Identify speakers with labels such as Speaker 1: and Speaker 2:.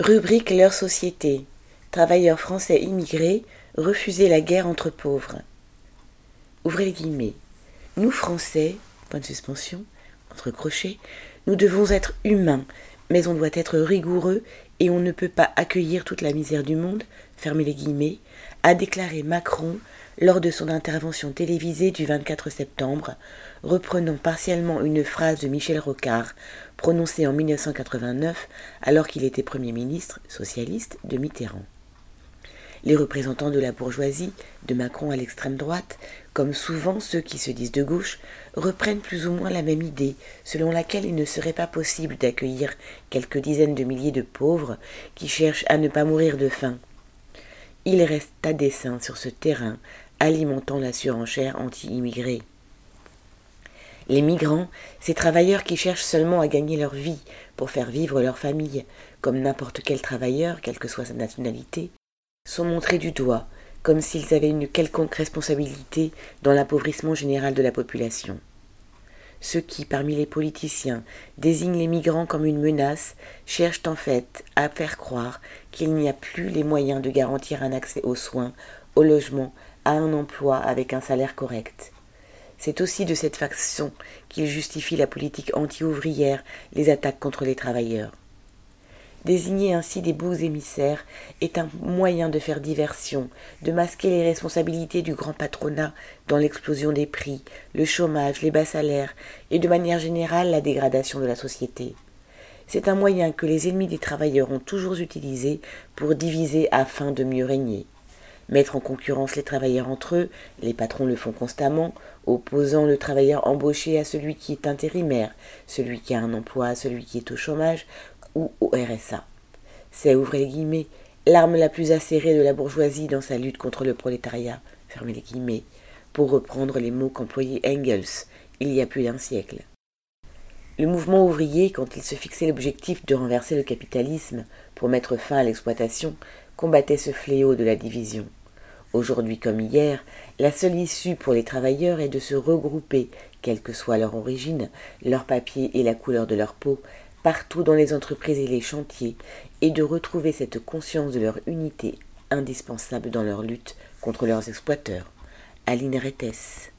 Speaker 1: Rubrique Leur société. Travailleurs français immigrés, refuser la guerre entre pauvres. Ouvrez les guillemets. Nous Français, point de suspension, entre crochets, nous devons être humains, mais on doit être rigoureux et on ne peut pas accueillir toute la misère du monde, les guillemets, a déclaré Macron lors de son intervention télévisée du 24 septembre, reprenant partiellement une phrase de Michel Rocard, prononcée en 1989 alors qu'il était Premier ministre socialiste de Mitterrand. Les représentants de la bourgeoisie, de Macron à l'extrême droite, comme souvent ceux qui se disent de gauche, reprennent plus ou moins la même idée, selon laquelle il ne serait pas possible d'accueillir quelques dizaines de milliers de pauvres qui cherchent à ne pas mourir de faim. Il reste à dessein sur ce terrain alimentant la surenchère anti-immigrée. Les migrants, ces travailleurs qui cherchent seulement à gagner leur vie pour faire vivre leur famille, comme n'importe quel travailleur, quelle que soit sa nationalité, sont montrés du doigt, comme s'ils avaient une quelconque responsabilité dans l'appauvrissement général de la population. Ceux qui, parmi les politiciens, désignent les migrants comme une menace, cherchent en fait à faire croire qu'il n'y a plus les moyens de garantir un accès aux soins, au logement, à un emploi avec un salaire correct. C'est aussi de cette façon qu'il justifie la politique anti-ouvrière, les attaques contre les travailleurs. Désigner ainsi des beaux émissaires est un moyen de faire diversion, de masquer les responsabilités du grand patronat dans l'explosion des prix, le chômage, les bas salaires et de manière générale la dégradation de la société. C'est un moyen que les ennemis des travailleurs ont toujours utilisé pour diviser afin de mieux régner. Mettre en concurrence les travailleurs entre eux, les patrons le font constamment, opposant le travailleur embauché à celui qui est intérimaire, celui qui a un emploi à celui qui est au chômage ou au RSA. C'est, ouvrez les guillemets, l'arme la plus acérée de la bourgeoisie dans sa lutte contre le prolétariat, fermez les guillemets, pour reprendre les mots qu'employait Engels il y a plus d'un siècle. Le mouvement ouvrier, quand il se fixait l'objectif de renverser le capitalisme pour mettre fin à l'exploitation, combattait ce fléau de la division. Aujourd'hui comme hier, la seule issue pour les travailleurs est de se regrouper, quelle que soit leur origine, leur papier et la couleur de leur peau, partout dans les entreprises et les chantiers, et de retrouver cette conscience de leur unité indispensable dans leur lutte contre leurs exploiteurs. Aline Rettes.